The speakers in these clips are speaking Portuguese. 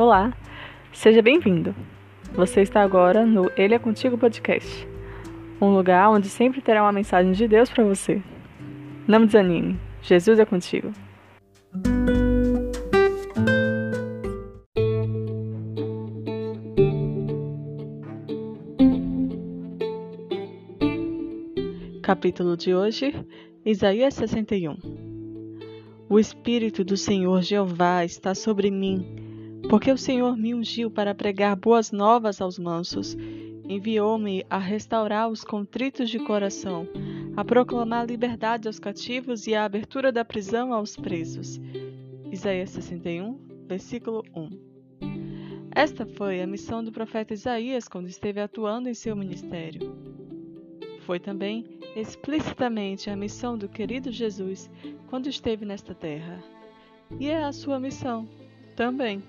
Olá, seja bem-vindo. Você está agora no Ele é Contigo Podcast, um lugar onde sempre terá uma mensagem de Deus para você. Não desanime, Jesus é contigo. Capítulo de hoje, Isaías 61. O Espírito do Senhor Jeová está sobre mim porque o Senhor me ungiu para pregar boas novas aos mansos, enviou-me a restaurar os contritos de coração, a proclamar liberdade aos cativos e a abertura da prisão aos presos. Isaías 61, versículo 1. Esta foi a missão do profeta Isaías quando esteve atuando em seu ministério. Foi também explicitamente a missão do querido Jesus quando esteve nesta terra. E é a sua missão também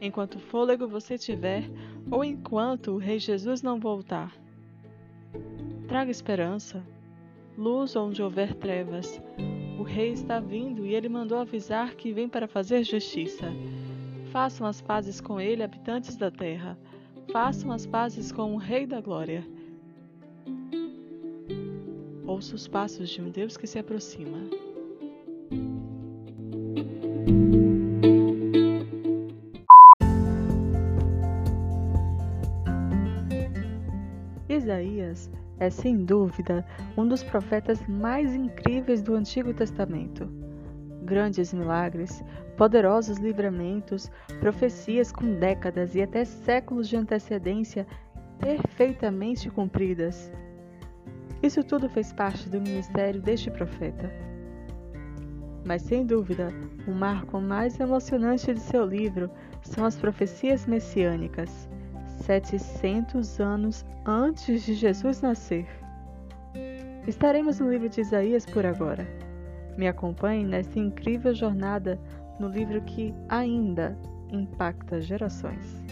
enquanto fôlego você tiver ou enquanto o Rei Jesus não voltar. Traga esperança, luz onde houver trevas. O Rei está vindo e ele mandou avisar que vem para fazer justiça. Façam as pazes com ele, habitantes da terra. Façam as pazes com o Rei da Glória. Ouça os passos de um Deus que se aproxima. Isaías é, sem dúvida, um dos profetas mais incríveis do Antigo Testamento. Grandes milagres, poderosos livramentos, profecias com décadas e até séculos de antecedência perfeitamente cumpridas. Isso tudo fez parte do ministério deste profeta. Mas sem dúvida, o marco mais emocionante de seu livro são as profecias messiânicas. 700 anos antes de Jesus nascer. Estaremos no livro de Isaías por agora. Me acompanhe nesta incrível jornada no livro que ainda impacta gerações.